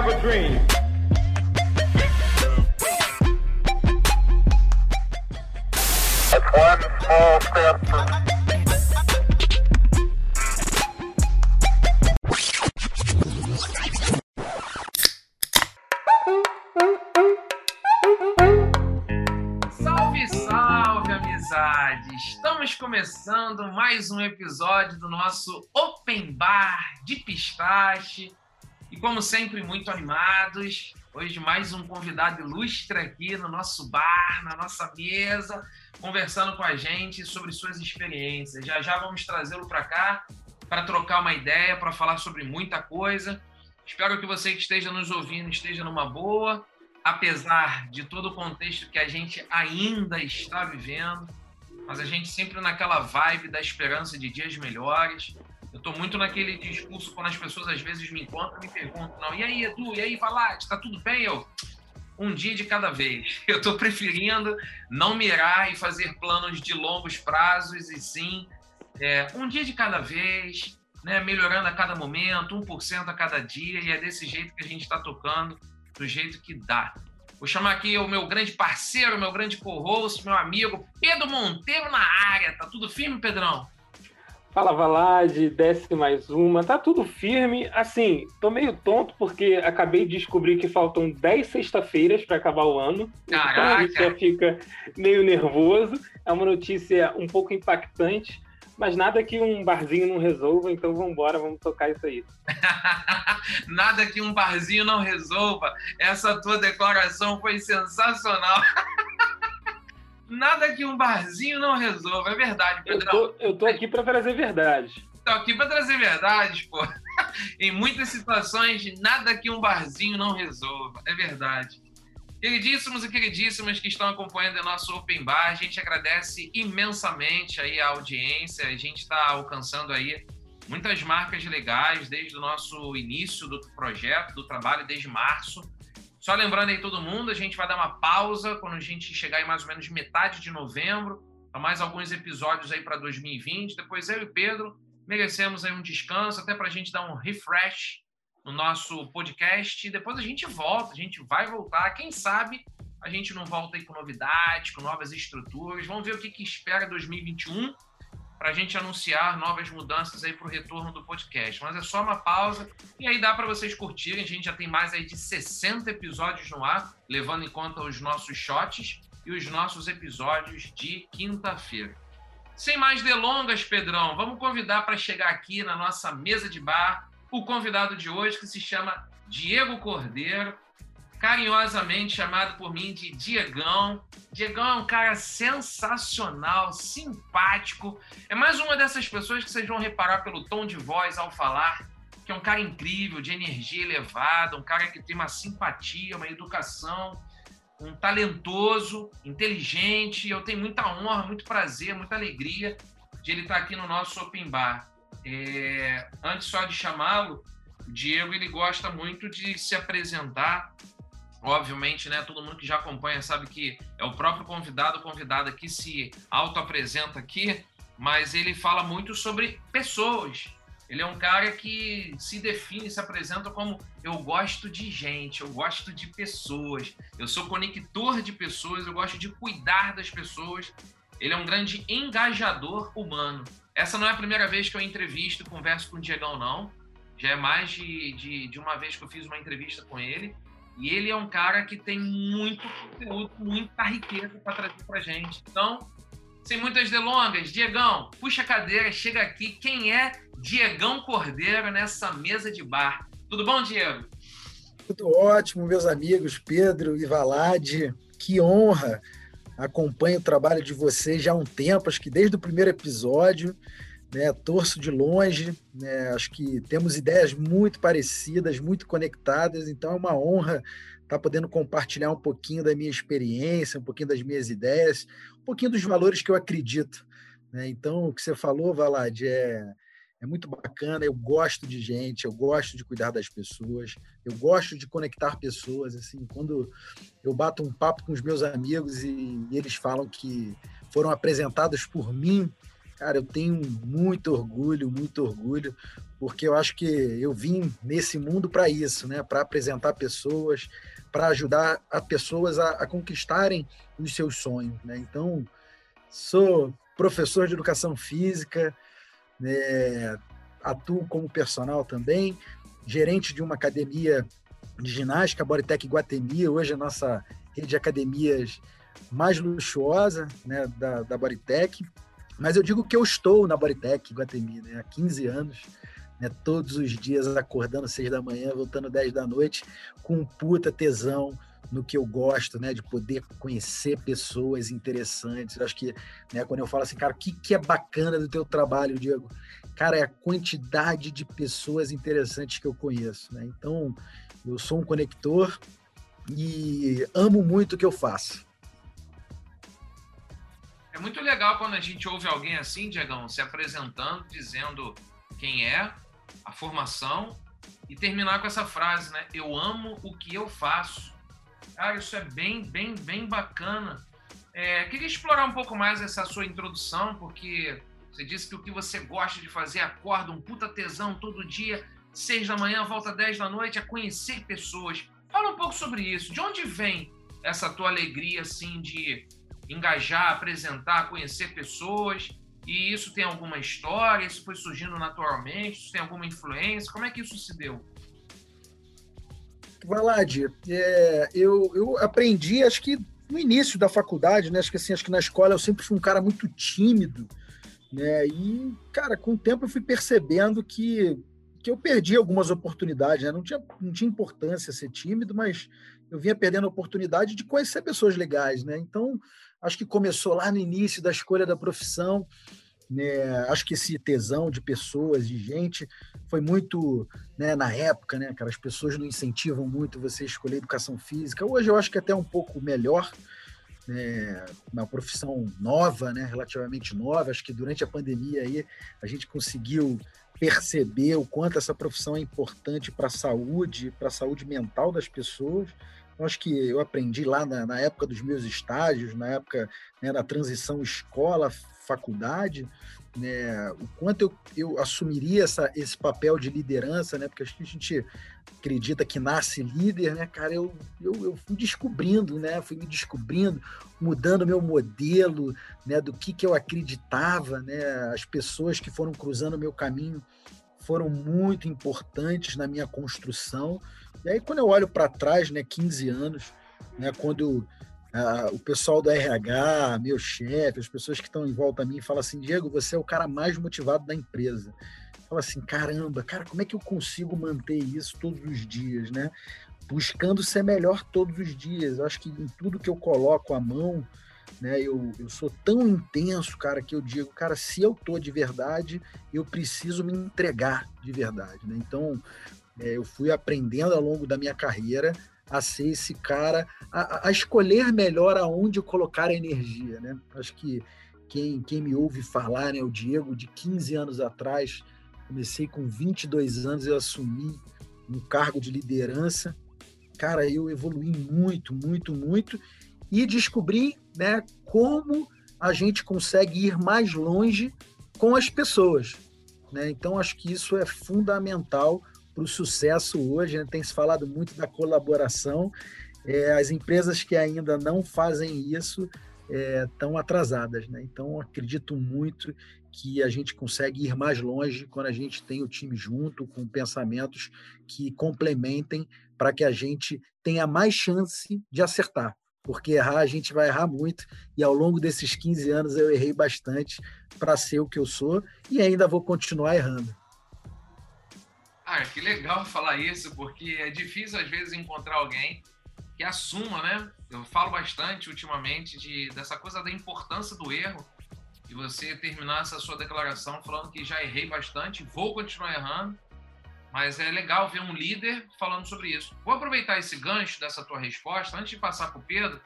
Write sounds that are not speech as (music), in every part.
have a dream. one small step for Salve, salve, amizade! Estamos começando mais um episódio do nosso Open Bar de Pistache. E como sempre, muito animados. Hoje mais um convidado ilustre aqui no nosso bar, na nossa mesa, conversando com a gente sobre suas experiências. Já já vamos trazê-lo para cá para trocar uma ideia, para falar sobre muita coisa. Espero que você que esteja nos ouvindo esteja numa boa, apesar de todo o contexto que a gente ainda está vivendo, mas a gente sempre naquela vibe da esperança de dias melhores. Eu estou muito naquele discurso quando as pessoas às vezes me encontram e me perguntam, não, e aí, Edu, e aí, Valade, está tudo bem? Eu, um dia de cada vez. (laughs) Eu estou preferindo não mirar e fazer planos de longos prazos, e sim é, um dia de cada vez, né, melhorando a cada momento, 1% a cada dia, e é desse jeito que a gente está tocando, do jeito que dá. Vou chamar aqui o meu grande parceiro, meu grande co-host, meu amigo Pedro Monteiro na área. Tá tudo firme, Pedrão? Fala Valade, desce mais uma. Tá tudo firme. Assim, tô meio tonto porque acabei de descobrir que faltam 10 sexta-feiras para acabar o ano. Caraca. Então a gente já fica meio nervoso. É uma notícia um pouco impactante, mas nada que um barzinho não resolva, então vamos embora, vamos tocar isso aí. (laughs) Nada que um barzinho não resolva. Essa tua declaração foi sensacional. (laughs) Nada que um barzinho não resolva. É verdade, Eu Pedrão. tô, eu tô aqui para trazer verdade. Tô aqui para trazer verdades, pô. (laughs) Em muitas situações, nada que um barzinho não resolva. É verdade. Queridíssimos e queridíssimas que estão acompanhando o nosso Open Bar, a gente agradece imensamente aí a audiência. A gente está alcançando aí muitas marcas legais desde o nosso início do projeto, do trabalho, desde março. Só lembrando aí todo mundo, a gente vai dar uma pausa quando a gente chegar em mais ou menos metade de novembro, para mais alguns episódios aí para 2020. Depois eu e Pedro merecemos aí um descanso, até para a gente dar um refresh no nosso podcast. Depois a gente volta, a gente vai voltar. Quem sabe a gente não volta aí com novidades, com novas estruturas. Vamos ver o que, que espera 2021 para a gente anunciar novas mudanças aí para o retorno do podcast. Mas é só uma pausa e aí dá para vocês curtirem. A gente já tem mais aí de 60 episódios no ar, levando em conta os nossos shots e os nossos episódios de quinta-feira. Sem mais delongas, Pedrão, vamos convidar para chegar aqui na nossa mesa de bar o convidado de hoje que se chama Diego Cordeiro, carinhosamente chamado por mim de Diegão. Diegão é um cara sensacional, simpático. É mais uma dessas pessoas que vocês vão reparar pelo tom de voz ao falar, que é um cara incrível, de energia elevada, um cara que tem uma simpatia, uma educação, um talentoso, inteligente. Eu tenho muita honra, muito prazer, muita alegria de ele estar aqui no nosso Open Bar. É, antes só de chamá-lo, o Diego ele gosta muito de se apresentar obviamente, né, todo mundo que já acompanha sabe que é o próprio convidado, convidada que se auto-apresenta aqui, mas ele fala muito sobre pessoas. Ele é um cara que se define, se apresenta como eu gosto de gente, eu gosto de pessoas, eu sou conector de pessoas, eu gosto de cuidar das pessoas. Ele é um grande engajador humano. Essa não é a primeira vez que eu entrevisto e converso com o Diegão, não. Já é mais de, de, de uma vez que eu fiz uma entrevista com ele. E ele é um cara que tem muito conteúdo, muita riqueza para trazer para gente. Então, sem muitas delongas, Diegão, puxa a cadeira, chega aqui. Quem é Diegão Cordeiro nessa mesa de bar? Tudo bom, Diego? Tudo ótimo, meus amigos Pedro e Valade. Que honra! Acompanho o trabalho de vocês já há um tempo, acho que desde o primeiro episódio. Né, torço de longe, né, acho que temos ideias muito parecidas, muito conectadas, então é uma honra estar podendo compartilhar um pouquinho da minha experiência, um pouquinho das minhas ideias, um pouquinho dos valores que eu acredito. Né? Então, o que você falou, Valad, é, é muito bacana. Eu gosto de gente, eu gosto de cuidar das pessoas, eu gosto de conectar pessoas. Assim, quando eu bato um papo com os meus amigos e, e eles falam que foram apresentados por mim Cara, eu tenho muito orgulho, muito orgulho, porque eu acho que eu vim nesse mundo para isso, né? Para apresentar pessoas, para ajudar a pessoas a, a, conquistarem os seus sonhos, né? Então, sou professor de educação física, né? atuo como personal também, gerente de uma academia de ginástica, Bodytech Guatemi, hoje é a nossa rede de academias mais luxuosa né, da, da Bodytech. Mas eu digo que eu estou na Bodytech Guatemi né, há 15 anos, né, todos os dias acordando seis da manhã, voltando 10 da noite, com um puta tesão no que eu gosto, né, de poder conhecer pessoas interessantes. Eu acho que, né, quando eu falo assim, cara, o que, que é bacana do teu trabalho, Diego? Cara, é a quantidade de pessoas interessantes que eu conheço, né? Então, eu sou um conector e amo muito o que eu faço. É muito legal quando a gente ouve alguém assim, Diegão, se apresentando, dizendo quem é, a formação e terminar com essa frase, né? Eu amo o que eu faço. Cara, isso é bem, bem, bem bacana. É, queria explorar um pouco mais essa sua introdução, porque você disse que o que você gosta de fazer, acorda um puta tesão todo dia, seis da manhã, volta dez da noite, é conhecer pessoas. Fala um pouco sobre isso. De onde vem essa tua alegria, assim, de engajar, apresentar, conhecer pessoas. E isso tem alguma história? Isso foi surgindo naturalmente? Isso tem alguma influência? Como é que isso se deu? Valad, é, eu, eu aprendi, acho que no início da faculdade, né? Acho que assim, acho que na escola eu sempre fui um cara muito tímido, né? E, cara, com o tempo eu fui percebendo que, que eu perdi algumas oportunidades, né? Não tinha, não tinha importância ser tímido, mas eu vinha perdendo a oportunidade de conhecer pessoas legais, né? Então, acho que começou lá no início da escolha da profissão. Né? Acho que esse tesão de pessoas, de gente, foi muito né, na época, né, cara? As pessoas não incentivam muito você escolher educação física. Hoje eu acho que até um pouco melhor, né, uma profissão nova, né, relativamente nova. Acho que durante a pandemia aí a gente conseguiu perceber o quanto essa profissão é importante para a saúde, para a saúde mental das pessoas. Eu acho que eu aprendi lá na, na época dos meus estágios, na época né, da transição escola-faculdade, né, o quanto eu, eu assumiria essa, esse papel de liderança, né, porque acho que a gente acredita que nasce líder, né, cara, eu, eu, eu fui descobrindo, né, fui me descobrindo, mudando meu modelo, né, do que, que eu acreditava, né, as pessoas que foram cruzando o meu caminho foram muito importantes na minha construção, e aí, quando eu olho para trás, né, 15 anos, né, quando uh, o pessoal do RH, meu chefe, as pessoas que estão em volta a mim, falam assim: Diego, você é o cara mais motivado da empresa. Fala assim: caramba, cara, como é que eu consigo manter isso todos os dias, né? Buscando ser melhor todos os dias. Eu acho que em tudo que eu coloco a mão, né? Eu, eu sou tão intenso, cara, que eu digo, cara, se eu tô de verdade, eu preciso me entregar de verdade, né? Então, eu fui aprendendo ao longo da minha carreira a ser esse cara, a, a escolher melhor aonde colocar a energia, né? Acho que quem, quem me ouve falar, né, o Diego, de 15 anos atrás, comecei com 22 anos, eu assumi um cargo de liderança. Cara, eu evolui muito, muito, muito e descobri, né, como a gente consegue ir mais longe com as pessoas, né? Então acho que isso é fundamental para o sucesso hoje. Né? Tem se falado muito da colaboração. É, as empresas que ainda não fazem isso estão é, atrasadas. Né? Então, acredito muito que a gente consegue ir mais longe quando a gente tem o time junto, com pensamentos que complementem para que a gente tenha mais chance de acertar. Porque errar a gente vai errar muito, e ao longo desses 15 anos eu errei bastante para ser o que eu sou e ainda vou continuar errando. Ah, que legal falar isso, porque é difícil às vezes encontrar alguém que assuma, né? Eu falo bastante ultimamente de, dessa coisa da importância do erro e você terminar essa sua declaração falando que já errei bastante, vou continuar errando, mas é legal ver um líder falando sobre isso. Vou aproveitar esse gancho dessa tua resposta, antes de passar para o Pedro,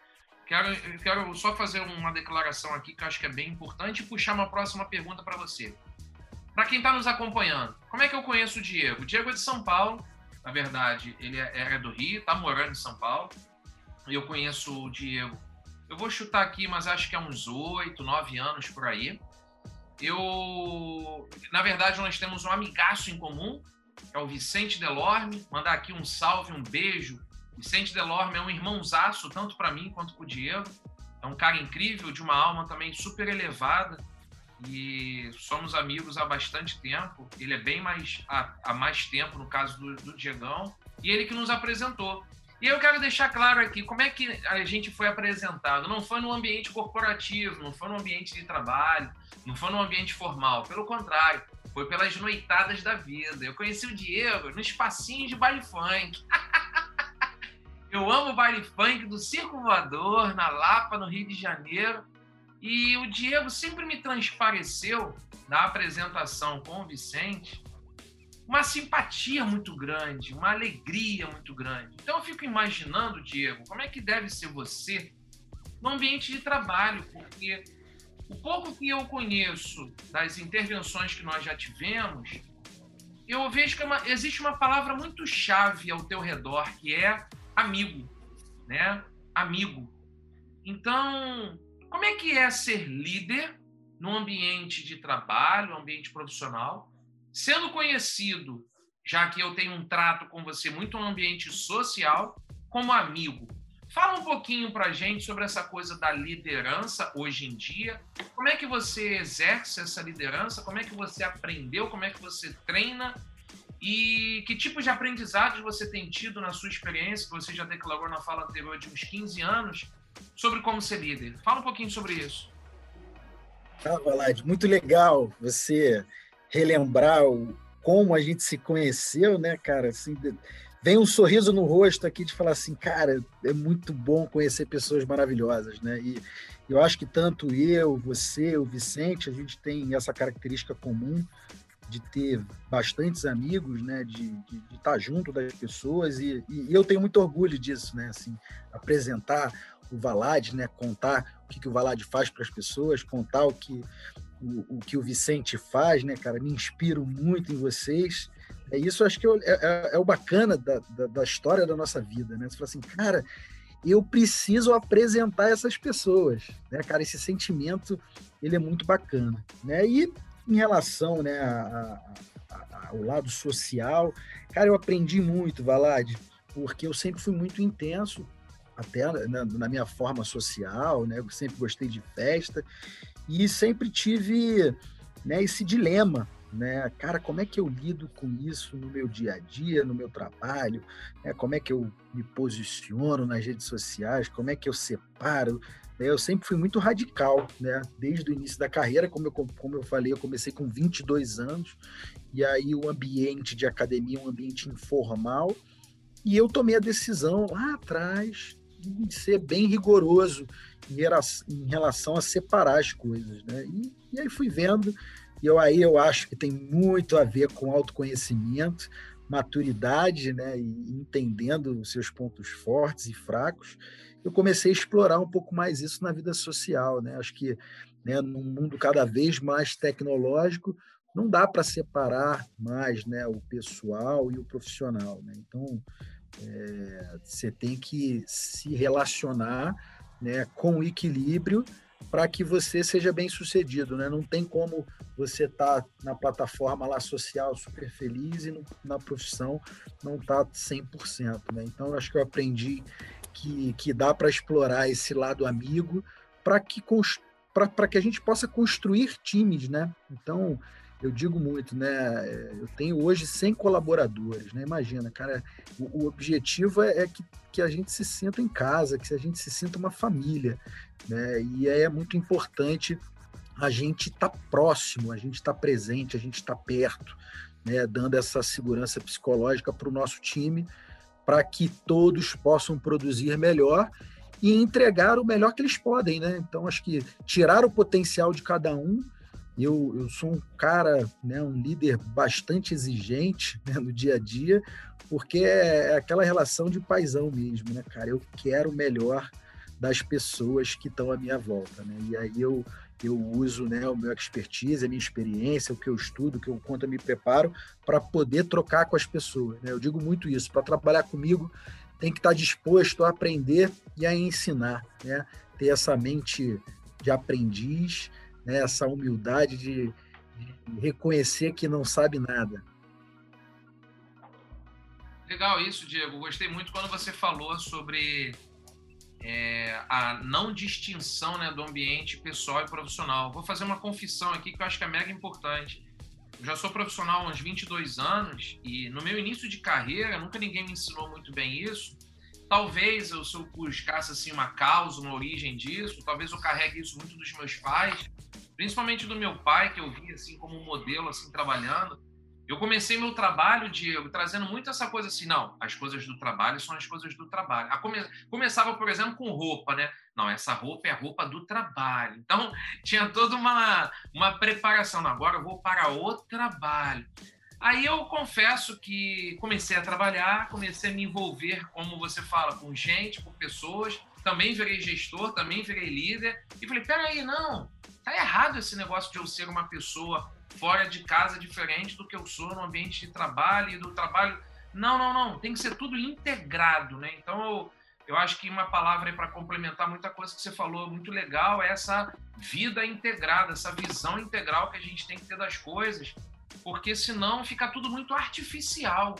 quero, quero só fazer uma declaração aqui que eu acho que é bem importante e puxar uma próxima pergunta para você. Para quem está nos acompanhando, como é que eu conheço o Diego? O Diego é de São Paulo, na verdade, ele é, é do Rio, está morando em São Paulo. E eu conheço o Diego, eu vou chutar aqui, mas acho que há uns oito, nove anos por aí. Eu, na verdade, nós temos um amigaço em comum, que é o Vicente Delorme. Mandar aqui um salve, um beijo. Vicente Delorme é um irmãozaço, tanto para mim quanto para o Diego. É um cara incrível, de uma alma também super elevada. E somos amigos há bastante tempo. Ele é bem mais há, há mais tempo, no caso do, do Diegão. E ele que nos apresentou. E eu quero deixar claro aqui como é que a gente foi apresentado. Não foi no ambiente corporativo, não foi no ambiente de trabalho, não foi no ambiente formal. Pelo contrário, foi pelas noitadas da vida. Eu conheci o Diego no espacinho de baile funk. (laughs) eu amo baile funk do Circo Voador, na Lapa, no Rio de Janeiro. E o Diego sempre me transpareceu na apresentação com o Vicente uma simpatia muito grande, uma alegria muito grande. Então eu fico imaginando, Diego, como é que deve ser você no ambiente de trabalho, porque o pouco que eu conheço das intervenções que nós já tivemos, eu vejo que é uma, existe uma palavra muito chave ao teu redor, que é amigo, né? Amigo. Então, como é que é ser líder no ambiente de trabalho, ambiente profissional, Sendo conhecido, já que eu tenho um trato com você muito no ambiente social, como amigo, fala um pouquinho para a gente sobre essa coisa da liderança hoje em dia. Como é que você exerce essa liderança? Como é que você aprendeu? Como é que você treina? E que tipo de aprendizado você tem tido na sua experiência, que você já declarou na fala anterior de uns 15 anos, sobre como ser líder? Fala um pouquinho sobre isso. Ah, Valade, muito legal você relembrar o, como a gente se conheceu, né, cara? Assim, vem um sorriso no rosto aqui de falar assim, cara, é muito bom conhecer pessoas maravilhosas, né? E eu acho que tanto eu, você, o Vicente, a gente tem essa característica comum de ter bastantes amigos, né? De, de, de estar junto das pessoas e, e, eu tenho muito orgulho disso, né? Assim, apresentar o Valad, né? Contar o que, que o Valad faz para as pessoas, contar o que o, o, que o Vicente faz, né, cara? Me inspiro muito em vocês. É isso, acho que é, é, é o bacana da, da, da, história da nossa vida, né? Você fala assim, cara, eu preciso apresentar essas pessoas, né, cara? Esse sentimento, ele é muito bacana, né? E em relação, né, a, a, a, ao lado social, cara, eu aprendi muito, Valad, porque eu sempre fui muito intenso, até na, na minha forma social, né? Eu sempre gostei de festa e sempre tive né, esse dilema, né? Cara, como é que eu lido com isso no meu dia a dia, no meu trabalho? Né? Como é que eu me posiciono nas redes sociais? Como é que eu separo? Né? Eu sempre fui muito radical, né? Desde o início da carreira, como eu, como eu falei, eu comecei com 22 anos, e aí o ambiente de academia é um ambiente informal, e eu tomei a decisão lá atrás ser bem rigoroso em relação a separar as coisas, né? E, e aí fui vendo, e eu aí eu acho que tem muito a ver com autoconhecimento, maturidade, né? E entendendo os seus pontos fortes e fracos, eu comecei a explorar um pouco mais isso na vida social, né? Acho que né, num mundo cada vez mais tecnológico, não dá para separar mais né, o pessoal e o profissional. Né? Então, é, você tem que se relacionar né, com equilíbrio para que você seja bem sucedido, né? Não tem como você estar tá na plataforma lá social super feliz e no, na profissão não tá 100%, né? Então acho que eu aprendi que, que dá para explorar esse lado amigo para que para que a gente possa construir times, né? Então, eu digo muito, né? Eu tenho hoje 100 colaboradores, né? Imagina, cara, o, o objetivo é, é, que, que a gente se sinta em casa, que a gente se sinta uma família, né? E é muito importante a gente estar tá próximo, a gente estar tá presente, a gente estar tá perto, né? Dando essa segurança psicológica para o nosso time, para que todos possam produzir melhor e entregar o melhor que eles podem, né? Então, acho que tirar o potencial de cada um eu, eu sou um cara, né, um líder bastante exigente (laughs) né, no dia a dia, porque é, é aquela relação de paisão mesmo, né, cara? Eu quero o melhor das pessoas que estão à minha volta, né? E aí eu, eu uso né, o meu expertise, a minha experiência, o que eu estudo, o que eu conto, eu me preparo para poder trocar com as pessoas. Né? Eu digo muito isso, para trabalhar comigo tem que estar disposto a aprender e a ensinar, né? Ter essa mente de aprendiz, né, essa humildade de, de reconhecer que não sabe nada. Legal isso, Diego. Gostei muito quando você falou sobre é, a não distinção né, do ambiente pessoal e profissional. Vou fazer uma confissão aqui que eu acho que é mega importante. Eu já sou profissional há uns 22 anos e no meu início de carreira nunca ninguém me ensinou muito bem isso. Talvez eu, se eu buscasse assim, uma causa, uma origem disso, talvez eu carregue isso muito dos meus pais, principalmente do meu pai, que eu vi assim, como modelo assim, trabalhando eu comecei meu trabalho, Diego, trazendo muito essa coisa assim, não, as coisas do trabalho são as coisas do trabalho. Come... Começava, por exemplo, com roupa, né? Não, essa roupa é a roupa do trabalho. Então, (laughs) tinha toda uma, uma preparação. Agora eu vou para o trabalho. Aí eu confesso que comecei a trabalhar, comecei a me envolver, como você fala, com gente, com pessoas. Também virei gestor, também virei líder. E falei, peraí, não, tá errado esse negócio de eu ser uma pessoa fora de casa diferente do que eu sou no ambiente de trabalho e do trabalho. Não, não, não. Tem que ser tudo integrado, né? Então eu, eu acho que uma palavra para complementar muita coisa que você falou muito legal é essa vida integrada, essa visão integral que a gente tem que ter das coisas, porque senão fica tudo muito artificial.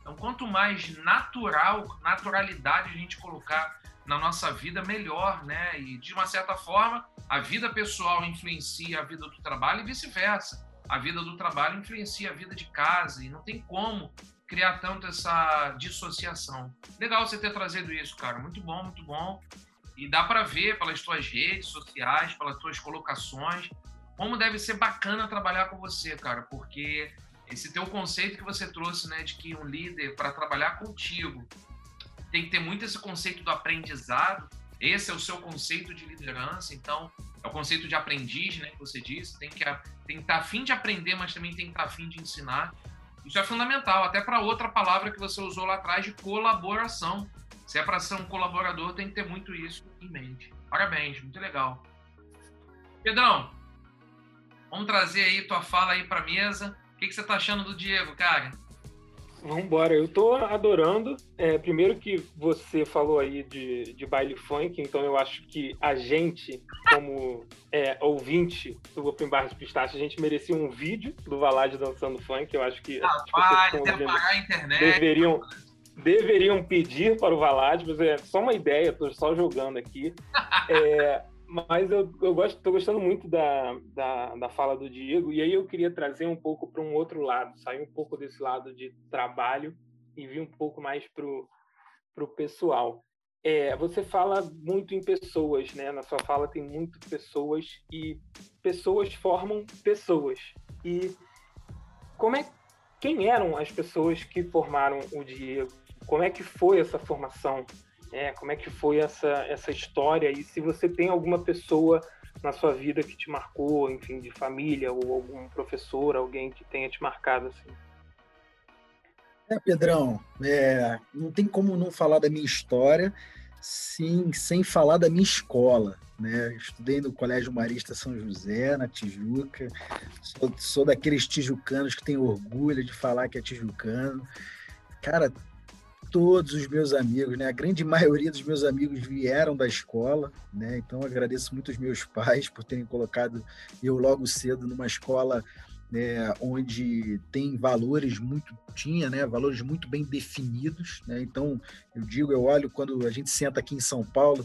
Então, quanto mais natural, naturalidade a gente colocar na nossa vida, melhor, né? E de uma certa forma, a vida pessoal influencia a vida do trabalho e vice-versa a vida do trabalho influencia a vida de casa e não tem como criar tanto essa dissociação. Legal você ter trazido isso, cara. Muito bom, muito bom. E dá para ver pelas tuas redes sociais, pelas tuas colocações, como deve ser bacana trabalhar com você, cara, porque esse teu conceito que você trouxe, né, de que um líder para trabalhar contigo tem que ter muito esse conceito do aprendizado. Esse é o seu conceito de liderança, então é o conceito de aprendiz, né, que você disse, tem que estar afim de aprender, mas também tem que estar afim de ensinar. Isso é fundamental, até para outra palavra que você usou lá atrás de colaboração. Se é para ser um colaborador, tem que ter muito isso em mente. Parabéns, muito legal. Pedrão, vamos trazer aí tua fala aí para mesa. O que, que você está achando do Diego, cara? Vamos embora. Eu tô adorando. É, primeiro que você falou aí de, de baile funk, então eu acho que a gente, como é, ouvinte do Open Bar de Pistache, a gente merecia um vídeo do Valade dançando funk. Eu acho que Rapaz, pessoas que a internet. deveriam, deveriam pedir para o Valade, mas é só uma ideia, estou só jogando aqui. É, mas eu, eu gosto, gostando muito da, da, da fala do Diego, e aí eu queria trazer um pouco para um outro lado, sair um pouco desse lado de trabalho e vir um pouco mais para o pessoal. É, você fala muito em pessoas, né? Na sua fala tem muito pessoas e pessoas formam pessoas. E como é quem eram as pessoas que formaram o Diego? Como é que foi essa formação? É, como é que foi essa, essa história e se você tem alguma pessoa na sua vida que te marcou, enfim, de família ou algum professor, alguém que tenha te marcado assim. É, Pedrão, é, não tem como não falar da minha história sim, sem falar da minha escola. Né? Estudei no Colégio Marista São José, na Tijuca. Sou, sou daqueles tijucanos que têm orgulho de falar que é tijucano. Cara, todos os meus amigos, né? A grande maioria dos meus amigos vieram da escola, né? Então agradeço muito os meus pais por terem colocado eu logo cedo numa escola né, onde tem valores muito tinha, né, valores muito bem definidos, né? Então eu digo, eu olho quando a gente senta aqui em São Paulo,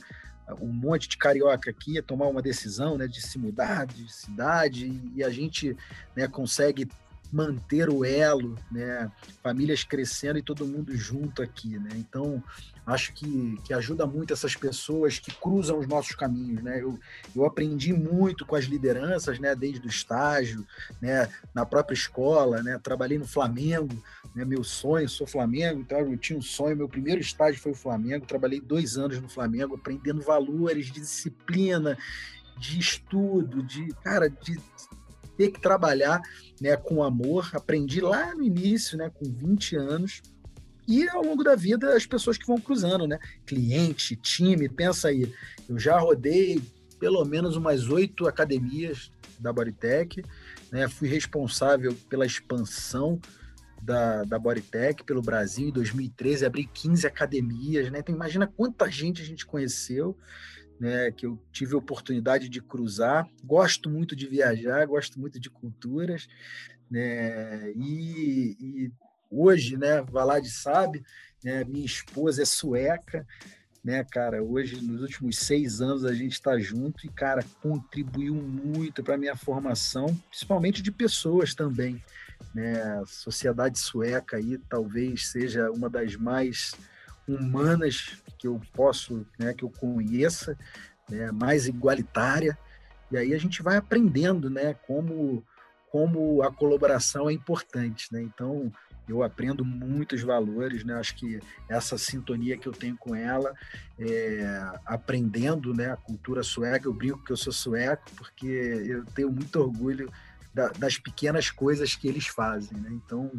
um monte de carioca aqui a tomar uma decisão, né, de se mudar de cidade e a gente, né, consegue manter o elo, né? Famílias crescendo e todo mundo junto aqui, né? Então, acho que, que ajuda muito essas pessoas que cruzam os nossos caminhos, né? Eu, eu aprendi muito com as lideranças, né? Desde o estágio, né? Na própria escola, né? Trabalhei no Flamengo, né? Meu sonho, sou Flamengo, então eu tinha um sonho. Meu primeiro estágio foi o Flamengo. Trabalhei dois anos no Flamengo, aprendendo valores de disciplina, de estudo, de cara, de ter que trabalhar né, com amor. Aprendi lá no início, né, com 20 anos. E ao longo da vida, as pessoas que vão cruzando, né? Cliente, time, pensa aí. Eu já rodei pelo menos umas oito academias da Bodytech, né? Fui responsável pela expansão da, da Bodytech pelo Brasil em 2013, abri 15 academias, né? Então imagina quanta gente a gente conheceu né, que eu tive a oportunidade de cruzar. Gosto muito de viajar, gosto muito de culturas, né, e, e hoje, né, Valade sabe, né, minha esposa é sueca, né, cara? Hoje, nos últimos seis anos, a gente está junto e, cara, contribuiu muito para minha formação, principalmente de pessoas também. Né? A sociedade sueca aí talvez seja uma das mais humanas que eu posso, né, que eu conheça, né, mais igualitária. E aí a gente vai aprendendo, né, como como a colaboração é importante, né? Então, eu aprendo muitos valores, né? Acho que essa sintonia que eu tenho com ela, é, aprendendo, né, a cultura sueca, eu brinco que eu sou sueco porque eu tenho muito orgulho da, das pequenas coisas que eles fazem, né? Então,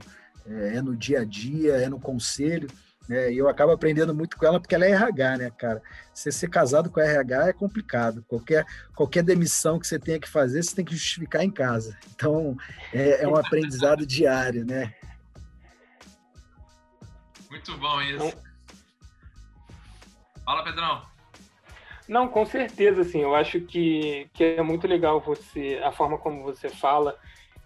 é, é no dia a dia, é no conselho, né? E eu acabo aprendendo muito com ela porque ela é RH, né, cara? Você ser casado com a RH é complicado. Qualquer, qualquer demissão que você tenha que fazer, você tem que justificar em casa. Então, é, é um aprendizado diário, né? Muito bom isso. Fala, Pedrão. Não, com certeza, assim, eu acho que, que é muito legal você, a forma como você fala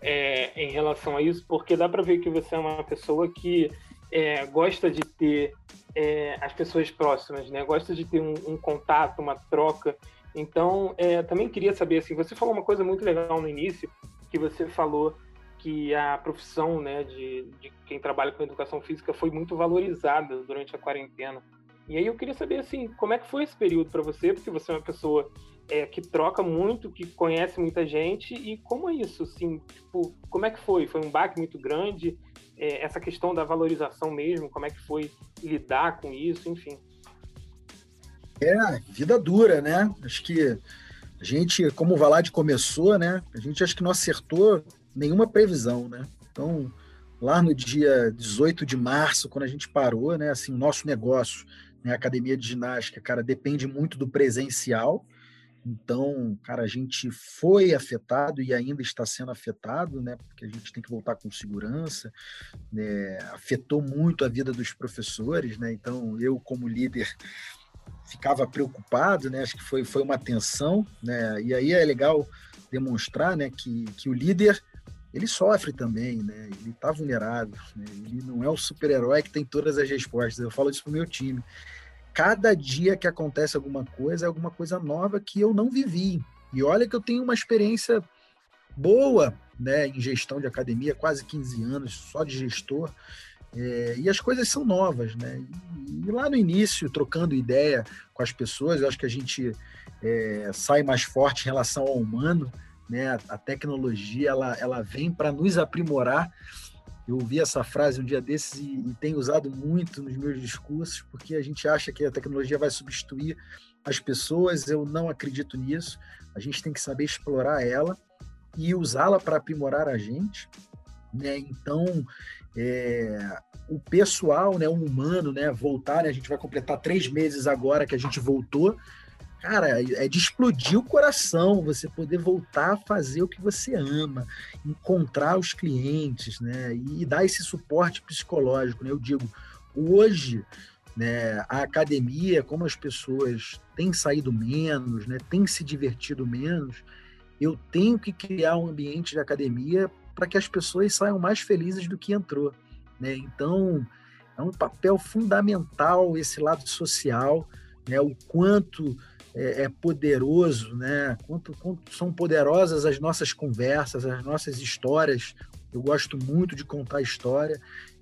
é, em relação a isso, porque dá para ver que você é uma pessoa que é, gosta de ter é, as pessoas próximas, né? Gosta de ter um, um contato, uma troca. Então, é, também queria saber, assim, você falou uma coisa muito legal no início, que você falou que a profissão né, de, de quem trabalha com educação física foi muito valorizada durante a quarentena. E aí eu queria saber assim, como é que foi esse período para você, porque você é uma pessoa é, que troca muito, que conhece muita gente, e como é isso, assim, tipo, como é que foi? Foi um baque muito grande? É, essa questão da valorização mesmo, como é que foi lidar com isso, enfim. É, vida dura, né? Acho que a gente, como o Valade começou, né? A gente acho que não acertou nenhuma previsão, né? Então, lá no dia 18 de março, quando a gente parou, né, assim, o nosso negócio, né, a academia de ginástica, cara, depende muito do presencial. Então, cara, a gente foi afetado e ainda está sendo afetado, né? Porque a gente tem que voltar com segurança. Né? Afetou muito a vida dos professores, né? Então, eu como líder ficava preocupado, né? Acho que foi, foi uma tensão, né? E aí é legal demonstrar, né, que, que o líder ele sofre também, né? Ele está vulnerável, né? Ele não é o super-herói que tem todas as respostas. Eu falo isso pro meu time. Cada dia que acontece alguma coisa é alguma coisa nova que eu não vivi. E olha que eu tenho uma experiência boa, né, em gestão de academia, quase 15 anos só de gestor. É, e as coisas são novas, né? E, e, lá no início, trocando ideia com as pessoas, eu acho que a gente é, sai mais forte em relação ao humano né? A tecnologia ela, ela vem para nos aprimorar. Eu ouvi essa frase um dia desses e, e tenho usado muito nos meus discursos, porque a gente acha que a tecnologia vai substituir as pessoas. Eu não acredito nisso. A gente tem que saber explorar ela e usá-la para aprimorar a gente. Né? Então, é, o pessoal, né, o humano, né, voltar, né, a gente vai completar três meses agora que a gente voltou, cara, é de explodir o coração você poder voltar a fazer o que você ama, encontrar os clientes, né? E dar esse suporte psicológico, né? Eu digo, hoje, né, a academia, como as pessoas têm saído menos, né, têm se divertido menos, eu tenho que criar um ambiente de academia para que as pessoas saiam mais felizes do que entrou, né? Então, é um papel fundamental esse lado social, né? O quanto é, é poderoso, né? Quanto, quanto são poderosas as nossas conversas, as nossas histórias. Eu gosto muito de contar história,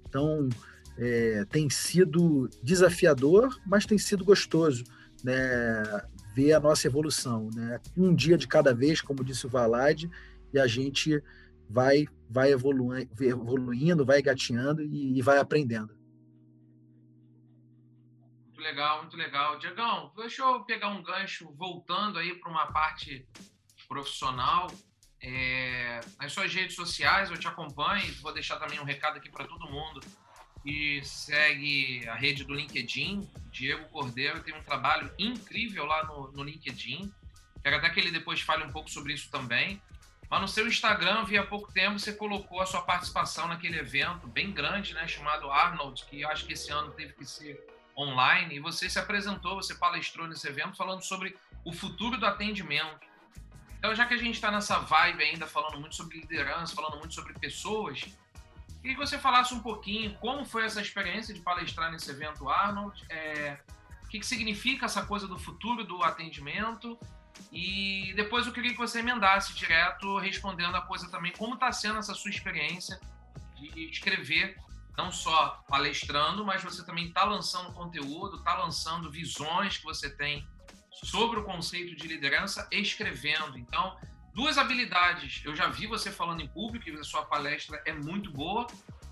então é, tem sido desafiador, mas tem sido gostoso, né? Ver a nossa evolução, né? Um dia de cada vez, como disse o Valade, e a gente vai vai evoluindo, vai gatinhando e, e vai aprendendo legal, muito legal. Diegão, deixa eu pegar um gancho, voltando aí para uma parte profissional. É, nas suas redes sociais, eu te acompanho, vou deixar também um recado aqui para todo mundo que segue a rede do LinkedIn. Diego Cordeiro tem um trabalho incrível lá no, no LinkedIn. Quero até que ele depois fale um pouco sobre isso também. Mas no seu Instagram, vi há pouco tempo, você colocou a sua participação naquele evento bem grande, né, chamado Arnold, que eu acho que esse ano teve que ser online e você se apresentou, você palestrou nesse evento falando sobre o futuro do atendimento. Então, já que a gente está nessa vibe ainda, falando muito sobre liderança, falando muito sobre pessoas, queria que você falasse um pouquinho como foi essa experiência de palestrar nesse evento, Arnold, é, o que, que significa essa coisa do futuro do atendimento, e depois eu queria que você emendasse direto, respondendo a coisa também, como está sendo essa sua experiência de escrever, não só palestrando, mas você também está lançando conteúdo, está lançando visões que você tem sobre o conceito de liderança escrevendo. Então, duas habilidades. Eu já vi você falando em público e a sua palestra é muito boa.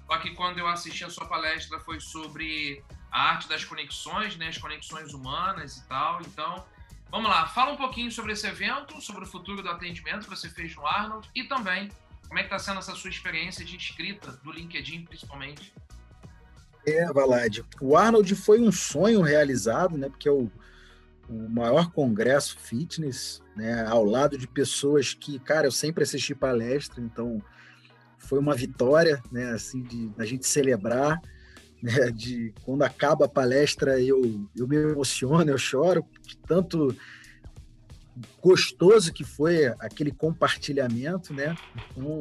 Só que quando eu assisti a sua palestra foi sobre a arte das conexões, né, as conexões humanas e tal. Então, vamos lá, fala um pouquinho sobre esse evento, sobre o futuro do atendimento que você fez no Arnold e também como é que está sendo essa sua experiência de escrita do LinkedIn, principalmente. É, Valad, o Arnold foi um sonho realizado, né? Porque é o, o maior congresso fitness, né? Ao lado de pessoas que, cara, eu sempre assisti palestra, então foi uma vitória, né? Assim, de a gente celebrar, (laughs) né? De quando acaba a palestra eu, eu me emociono, eu choro, tanto gostoso que foi aquele compartilhamento, né? Então,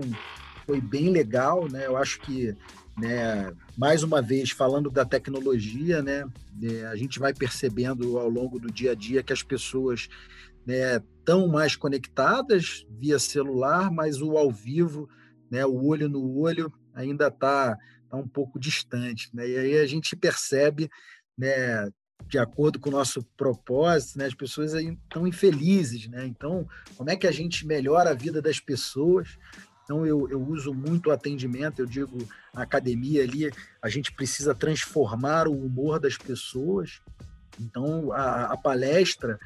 foi bem legal, né? Eu acho que, né, mais uma vez, falando da tecnologia, né, é, a gente vai percebendo ao longo do dia a dia que as pessoas estão né, mais conectadas via celular, mas o ao vivo, né, o olho no olho, ainda está tá um pouco distante. Né? E aí a gente percebe né, de acordo com o nosso propósito, né, as pessoas estão infelizes, né? Então, como é que a gente melhora a vida das pessoas? Então, eu, eu uso muito o atendimento, eu digo, academia ali, a gente precisa transformar o humor das pessoas. Então, a, a palestra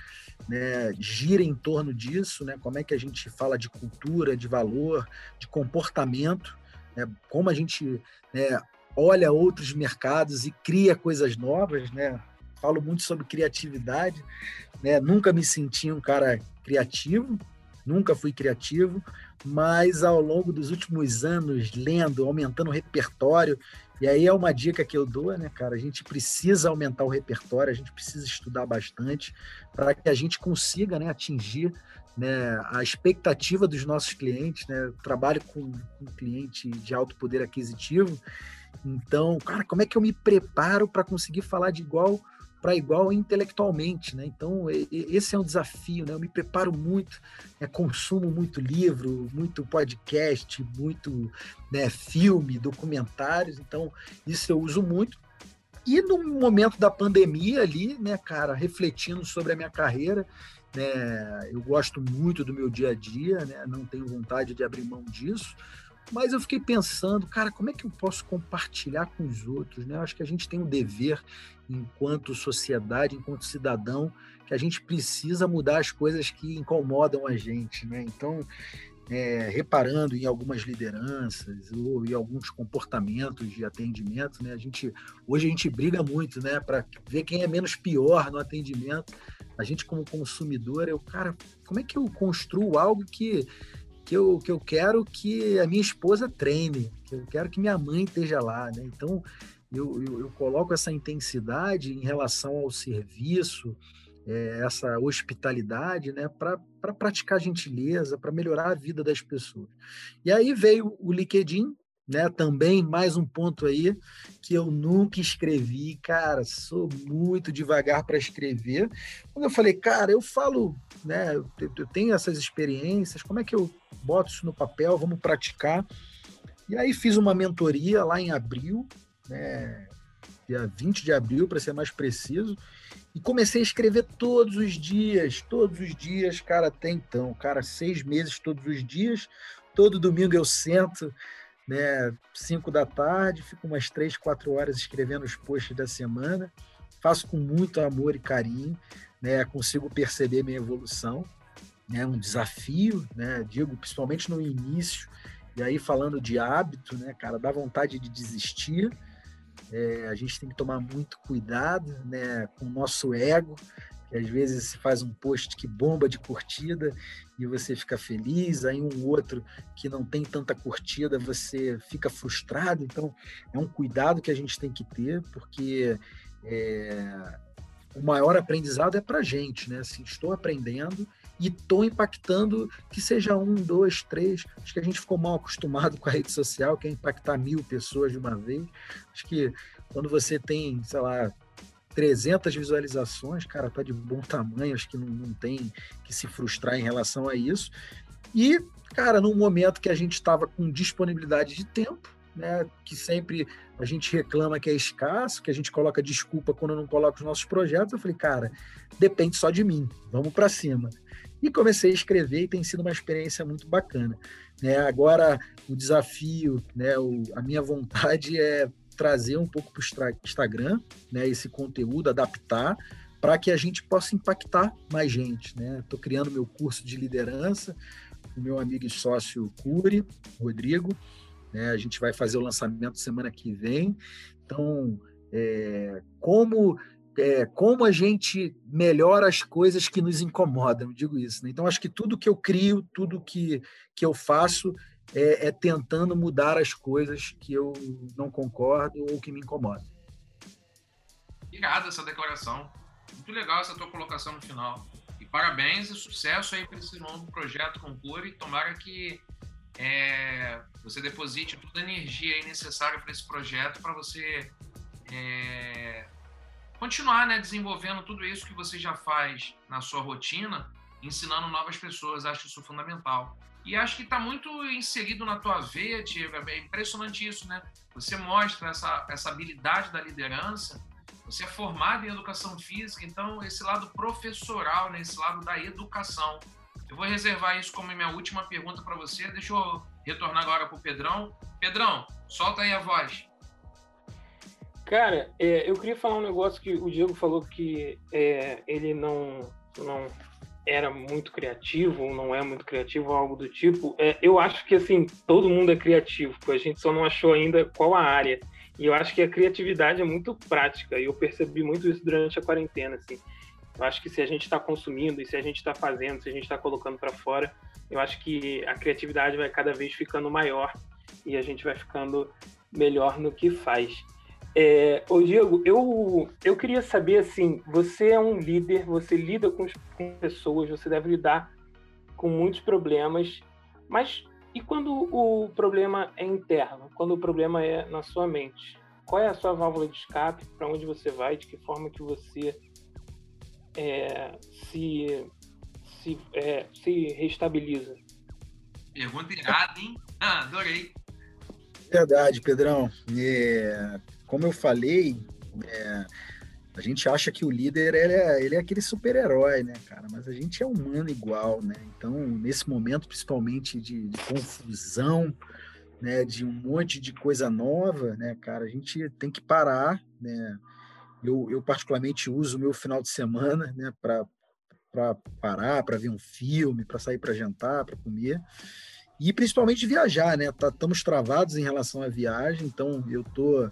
né, gira em torno disso, né? Como é que a gente fala de cultura, de valor, de comportamento, né? Como a gente né, olha outros mercados e cria coisas novas, né? Falo muito sobre criatividade, né? Nunca me senti um cara criativo, nunca fui criativo, mas ao longo dos últimos anos, lendo, aumentando o repertório, e aí é uma dica que eu dou, né, cara? A gente precisa aumentar o repertório, a gente precisa estudar bastante para que a gente consiga né, atingir né, a expectativa dos nossos clientes, né? Eu trabalho com, com cliente de alto poder aquisitivo, então, cara, como é que eu me preparo para conseguir falar de igual para igual intelectualmente, né? Então esse é um desafio, né? Eu me preparo muito, né? consumo muito livro, muito podcast, muito né, filme, documentários. Então isso eu uso muito. E no momento da pandemia ali, né, cara, refletindo sobre a minha carreira, né? Eu gosto muito do meu dia a dia, né? Não tenho vontade de abrir mão disso. Mas eu fiquei pensando, cara, como é que eu posso compartilhar com os outros? Né? Eu acho que a gente tem um dever, enquanto sociedade, enquanto cidadão, que a gente precisa mudar as coisas que incomodam a gente. Né? Então, é, reparando em algumas lideranças ou em alguns comportamentos de atendimento, né? A gente hoje a gente briga muito, né, para ver quem é menos pior no atendimento. A gente como consumidor, eu, cara, como é que eu construo algo que que eu, que eu quero que a minha esposa treine, que eu quero que minha mãe esteja lá, né? Então, eu, eu, eu coloco essa intensidade em relação ao serviço, é, essa hospitalidade, né, para pra praticar gentileza, para melhorar a vida das pessoas. E aí veio o LinkedIn, né? Também mais um ponto aí que eu nunca escrevi, cara, sou muito devagar para escrever. Quando eu falei, cara, eu falo, né? Eu, tenho essas experiências, como é que eu boto isso no papel? Vamos praticar. E aí fiz uma mentoria lá em abril, né? Dia 20 de abril, para ser mais preciso, e comecei a escrever todos os dias, todos os dias, cara, até então, cara, seis meses todos os dias. Todo domingo eu sento né, 5 da tarde, fico umas 3, 4 horas escrevendo os posts da semana, faço com muito amor e carinho, né, consigo perceber minha evolução, né, um desafio, né, digo, principalmente no início, e aí falando de hábito, né, cara, dá vontade de desistir, é, a gente tem que tomar muito cuidado, né, com o nosso ego, às vezes se faz um post que bomba de curtida e você fica feliz, aí um outro que não tem tanta curtida, você fica frustrado. Então, é um cuidado que a gente tem que ter, porque é, o maior aprendizado é para a gente, né? Assim, estou aprendendo e estou impactando que seja um, dois, três. Acho que a gente ficou mal acostumado (laughs) com a rede social, que é impactar mil pessoas de uma vez. Acho que quando você tem, sei lá, 300 visualizações, cara, tá de bom tamanho, acho que não, não tem que se frustrar em relação a isso. E, cara, num momento que a gente estava com disponibilidade de tempo, né, que sempre a gente reclama que é escasso, que a gente coloca desculpa quando não coloca os nossos projetos, eu falei, cara, depende só de mim, vamos para cima. E comecei a escrever e tem sido uma experiência muito bacana. Né? Agora, o desafio, né, o, a minha vontade é trazer um pouco para o Instagram né, esse conteúdo, adaptar, para que a gente possa impactar mais gente. Estou né? criando meu curso de liderança, o meu amigo e sócio Curi, Rodrigo. Né? A gente vai fazer o lançamento semana que vem. Então, é, como é, como a gente melhora as coisas que nos incomodam, digo isso. Né? Então, acho que tudo que eu crio, tudo que, que eu faço, é, é, tentando mudar as coisas que eu não concordo ou que me incomodam. Obrigado essa declaração. Muito legal essa tua colocação no final. E parabéns e sucesso aí para esse novo projeto com Cure. Tomara que é, você deposite toda a energia necessária para esse projeto para você é, continuar né, desenvolvendo tudo isso que você já faz na sua rotina, ensinando novas pessoas. Acho isso fundamental. E acho que está muito inserido na tua veia, Diego. É impressionante isso, né? Você mostra essa, essa habilidade da liderança. Você é formado em educação física, então esse lado professoral, né? esse lado da educação. Eu vou reservar isso como minha última pergunta para você. Deixa eu retornar agora para o Pedrão. Pedrão, solta aí a voz. Cara, é, eu queria falar um negócio que o Diego falou que é, ele não, não era muito criativo ou não é muito criativo algo do tipo, é, eu acho que assim todo mundo é criativo, a gente só não achou ainda qual a área. E eu acho que a criatividade é muito prática e eu percebi muito isso durante a quarentena, assim. Eu acho que se a gente está consumindo e se a gente está fazendo, se a gente está colocando para fora, eu acho que a criatividade vai cada vez ficando maior e a gente vai ficando melhor no que faz. É, ô Diego, eu, eu queria saber assim, você é um líder, você lida com, com pessoas, você deve lidar com muitos problemas, mas e quando o problema é interno? Quando o problema é na sua mente? Qual é a sua válvula de escape? Para onde você vai? De que forma que você é, se, se, é, se restabiliza? Pergunta irada, hein? Ah, adorei. Verdade, Pedrão. É, como eu falei, é, a gente acha que o líder ele é, ele é aquele super-herói, né, cara? Mas a gente é humano igual, né? Então, nesse momento, principalmente de, de, confusão, né, de um monte de coisa nova, né, cara, a gente tem que parar, né? Eu, eu particularmente uso o meu final de semana, né, para parar, para ver um filme, para sair para jantar, para comer e principalmente viajar, né? Tá, estamos travados em relação à viagem, então eu tô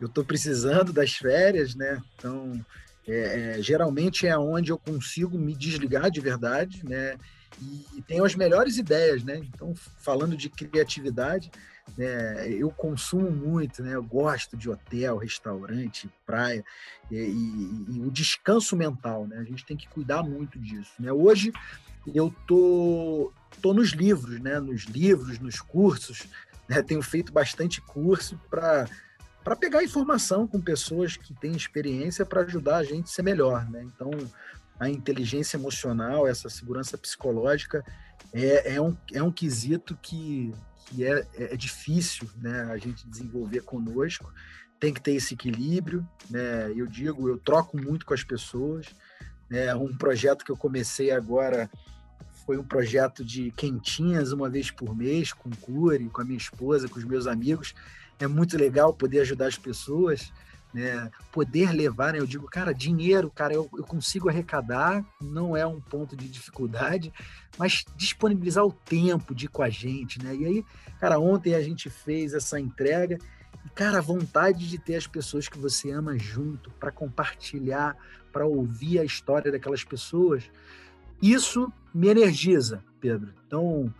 eu tô precisando das férias, né? Então é, é, geralmente é onde eu consigo me desligar de verdade, né? E, e tenho as melhores ideias, né? Então falando de criatividade, né? Eu consumo muito, né? Eu gosto de hotel, restaurante, praia e, e, e o descanso mental, né? A gente tem que cuidar muito disso, né? Hoje eu tô tô nos livros, né? Nos livros, nos cursos, né? Tenho feito bastante curso para para pegar informação com pessoas que têm experiência para ajudar a gente a ser melhor, né? Então, a inteligência emocional, essa segurança psicológica é, é, um, é um quesito que, que é, é difícil né, a gente desenvolver conosco. Tem que ter esse equilíbrio, né? Eu digo, eu troco muito com as pessoas. Né? Um projeto que eu comecei agora foi um projeto de quentinhas uma vez por mês, com o Cure, com a minha esposa, com os meus amigos. É muito legal poder ajudar as pessoas, né? poder levar, né? eu digo, cara, dinheiro, cara, eu, eu consigo arrecadar, não é um ponto de dificuldade, mas disponibilizar o tempo de ir com a gente, né? E aí, cara, ontem a gente fez essa entrega e, cara, a vontade de ter as pessoas que você ama junto, para compartilhar, para ouvir a história daquelas pessoas, isso me energiza, Pedro. Então,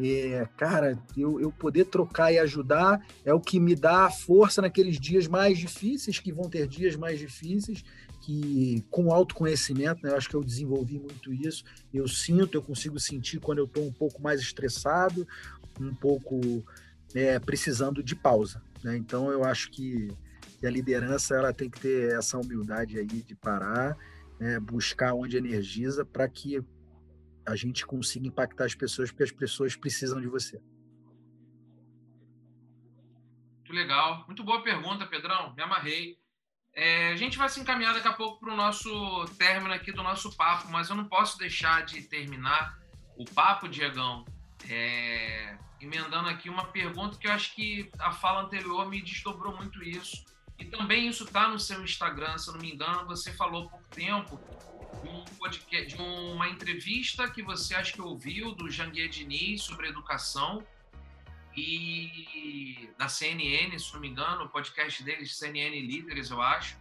É, cara, eu, eu poder trocar e ajudar é o que me dá força naqueles dias mais difíceis, que vão ter dias mais difíceis, que com autoconhecimento, né, eu acho que eu desenvolvi muito isso. Eu sinto, eu consigo sentir quando eu estou um pouco mais estressado, um pouco é, precisando de pausa. Né? Então eu acho que, que, a liderança ela tem que ter essa humildade aí de parar, né, buscar onde energiza para que a gente consiga impactar as pessoas, porque as pessoas precisam de você. Muito legal. Muito boa pergunta, Pedrão. Me amarrei. É, a gente vai se encaminhar daqui a pouco para o nosso término aqui do nosso papo, mas eu não posso deixar de terminar o papo, Diegão, é, emendando aqui uma pergunta que eu acho que a fala anterior me desdobrou muito isso. E também isso está no seu Instagram, se eu não me engano, você falou há pouco tempo de, um podcast, de uma entrevista que você acha que ouviu do Janguier Diniz sobre educação e da CNN, se não me engano, o podcast deles, CNN Líderes, eu acho.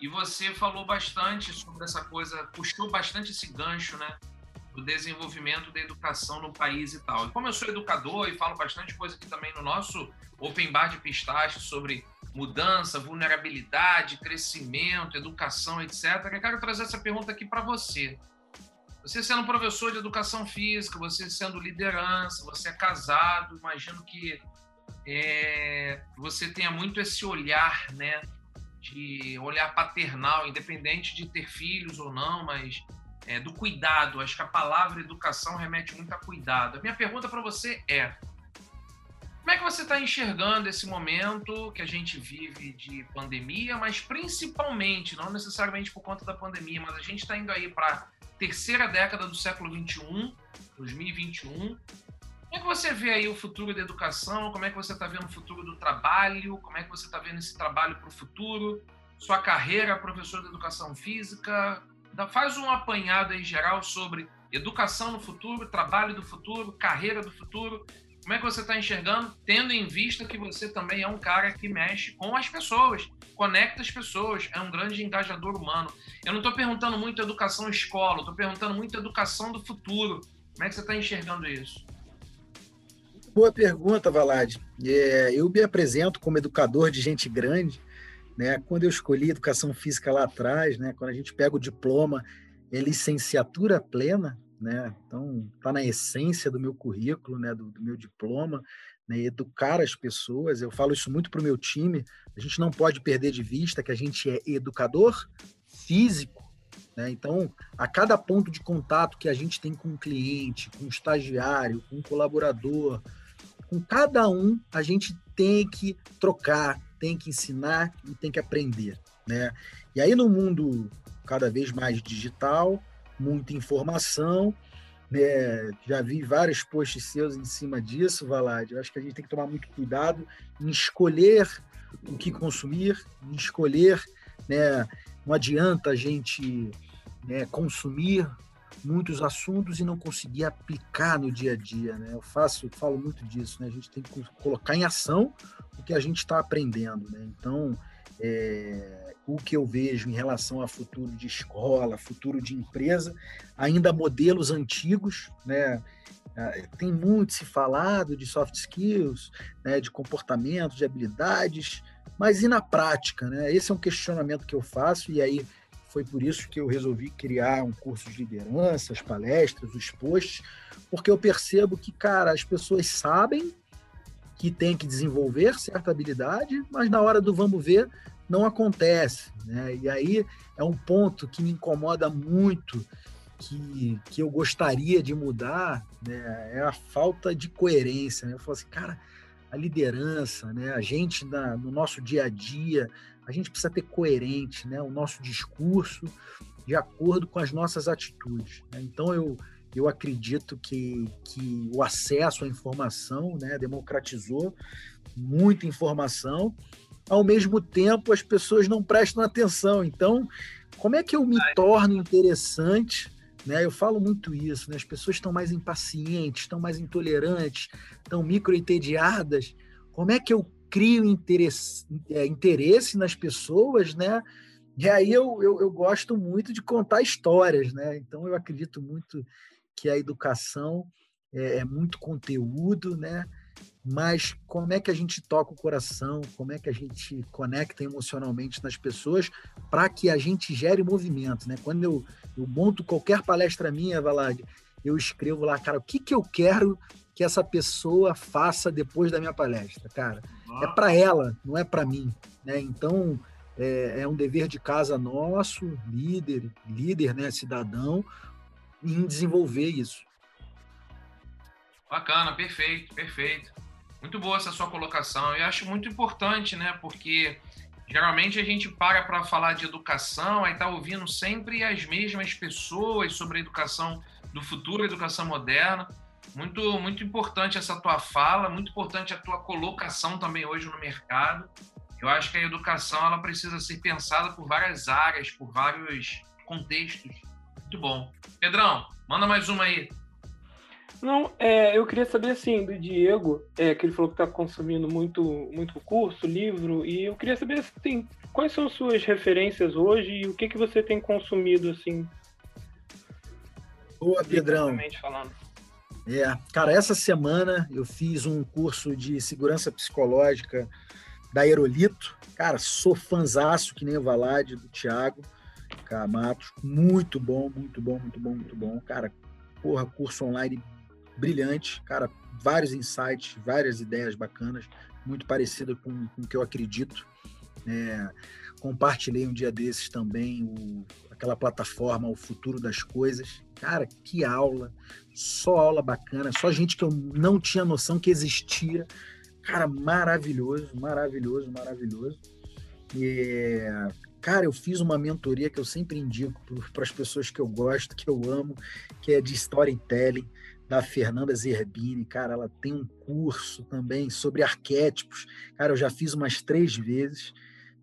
E você falou bastante sobre essa coisa, puxou bastante esse gancho, né? Do desenvolvimento da educação no país e tal. E como eu sou educador e falo bastante coisa aqui também no nosso Open Bar de Pistache sobre mudança, vulnerabilidade, crescimento, educação, etc. Eu quero trazer essa pergunta aqui para você. Você sendo professor de educação física, você sendo liderança, você é casado, imagino que é, você tenha muito esse olhar, né? De olhar paternal, independente de ter filhos ou não, mas é, do cuidado. Acho que a palavra educação remete muito a cuidado. A minha pergunta para você é: como é que você está enxergando esse momento que a gente vive de pandemia, mas principalmente, não necessariamente por conta da pandemia, mas a gente está indo aí para a terceira década do século 21, 2021. Como é que você vê aí o futuro da educação? Como é que você está vendo o futuro do trabalho? Como é que você está vendo esse trabalho para o futuro? Sua carreira, professor de educação física? Faz um apanhado em geral sobre educação no futuro, trabalho do futuro, carreira do futuro como é que você está enxergando, tendo em vista que você também é um cara que mexe com as pessoas, conecta as pessoas, é um grande engajador humano. Eu não estou perguntando muito educação escola, estou perguntando muito educação do futuro. Como é que você está enxergando isso? Boa pergunta, Valade. É, eu me apresento como educador de gente grande. Né? Quando eu escolhi educação física lá atrás, né? quando a gente pega o diploma, é licenciatura plena, né? Então, está na essência do meu currículo, né? do, do meu diploma, né? educar as pessoas. Eu falo isso muito para o meu time. A gente não pode perder de vista que a gente é educador físico. Né? Então, a cada ponto de contato que a gente tem com um cliente, com um estagiário, com um colaborador, com cada um, a gente tem que trocar, tem que ensinar e tem que aprender. Né? E aí, no mundo cada vez mais digital, muita informação. É, já vi vários posts seus em cima disso, Valad. Eu acho que a gente tem que tomar muito cuidado em escolher o que consumir, em escolher. Né, não adianta a gente né, consumir muitos assuntos e não conseguir aplicar no dia a dia. Né? Eu faço, falo muito disso. Né? A gente tem que colocar em ação o que a gente está aprendendo. Né? Então, é, o que eu vejo em relação a futuro de escola, futuro de empresa, ainda modelos antigos, né? Ah, tem muito se falado de soft skills, né, de comportamento, de habilidades, mas e na prática? Né? Esse é um questionamento que eu faço, e aí foi por isso que eu resolvi criar um curso de liderança, as palestras, os posts, porque eu percebo que, cara, as pessoas sabem que tem que desenvolver certa habilidade, mas na hora do vamos ver, não acontece. Né? E aí é um ponto que me incomoda muito, que, que eu gostaria de mudar, né? é a falta de coerência. Né? Eu falo assim, cara, a liderança, né? a gente na, no nosso dia a dia, a gente precisa ter coerente né? o nosso discurso de acordo com as nossas atitudes. Né? Então eu, eu acredito que, que o acesso à informação né, democratizou muita informação ao mesmo tempo as pessoas não prestam atenção. Então, como é que eu me torno interessante? Né? Eu falo muito isso, né? as pessoas estão mais impacientes, estão mais intolerantes, estão microentediadas. Como é que eu crio interesse, é, interesse nas pessoas, né? E aí eu, eu, eu, gosto muito de contar histórias, né? Então eu acredito muito que a educação é, é muito conteúdo, né? Mas como é que a gente toca o coração, como é que a gente conecta emocionalmente nas pessoas para que a gente gere movimento, né? Quando eu, eu monto qualquer palestra minha, Valad, eu escrevo lá, cara, o que, que eu quero que essa pessoa faça depois da minha palestra, cara? É para ela, não é para mim, né? Então, é, é, um dever de casa nosso, líder, líder, né, cidadão, em desenvolver isso. Bacana, perfeito, perfeito. Muito boa essa sua colocação. Eu acho muito importante, né? Porque geralmente a gente para para falar de educação, aí tá ouvindo sempre as mesmas pessoas sobre a educação do futuro, a educação moderna. Muito, muito importante essa tua fala, muito importante a tua colocação também hoje no mercado. Eu acho que a educação ela precisa ser pensada por várias áreas, por vários contextos. Muito bom. Pedrão, manda mais uma aí. Não, é, eu queria saber assim do Diego, é, que ele falou que está consumindo muito, muito curso, livro, e eu queria saber assim, quais são suas referências hoje e o que que você tem consumido assim. Boa, Pedrão. Falando. É, cara, essa semana eu fiz um curso de segurança psicológica da Aerolito. Cara, sou fanzaço, que nem o Valade, do Thiago Camato. Muito bom, muito bom, muito bom, muito bom. Cara, porra, curso online brilhante. Cara, vários insights, várias ideias bacanas, muito parecido com, com o que eu acredito. É, compartilhei um dia desses também o, aquela plataforma O Futuro das Coisas. Cara, que aula! Só aula bacana, só gente que eu não tinha noção que existia. Cara, maravilhoso, maravilhoso, maravilhoso. E, cara, eu fiz uma mentoria que eu sempre indico para as pessoas que eu gosto, que eu amo, que é de storytelling, da Fernanda Zerbini. Cara, ela tem um curso também sobre arquétipos. Cara, eu já fiz umas três vezes.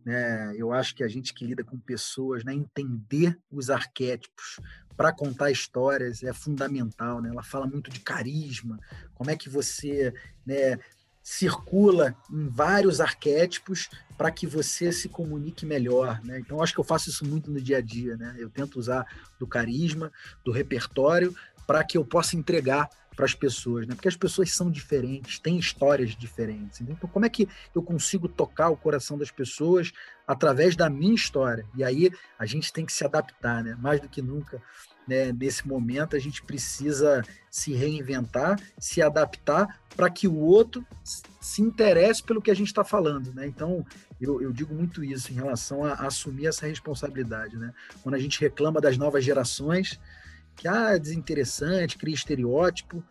Né? Eu acho que a gente que lida com pessoas, né, entender os arquétipos para contar histórias é fundamental. Né? Ela fala muito de carisma, como é que você né, circula em vários arquétipos para que você se comunique melhor, né? Então acho que eu faço isso muito no dia a dia, né? Eu tento usar do carisma, do repertório para que eu possa entregar para as pessoas, né? Porque as pessoas são diferentes, têm histórias diferentes. Então, como é que eu consigo tocar o coração das pessoas através da minha história? E aí a gente tem que se adaptar, né? Mais do que nunca né, nesse momento, a gente precisa se reinventar, se adaptar para que o outro se interesse pelo que a gente está falando. Né? Então, eu, eu, digo muito isso em relação a, a, assumir essa responsabilidade. Né? Quando a gente reclama das novas gerações, que ah, é desinteressante, cria estereótipo,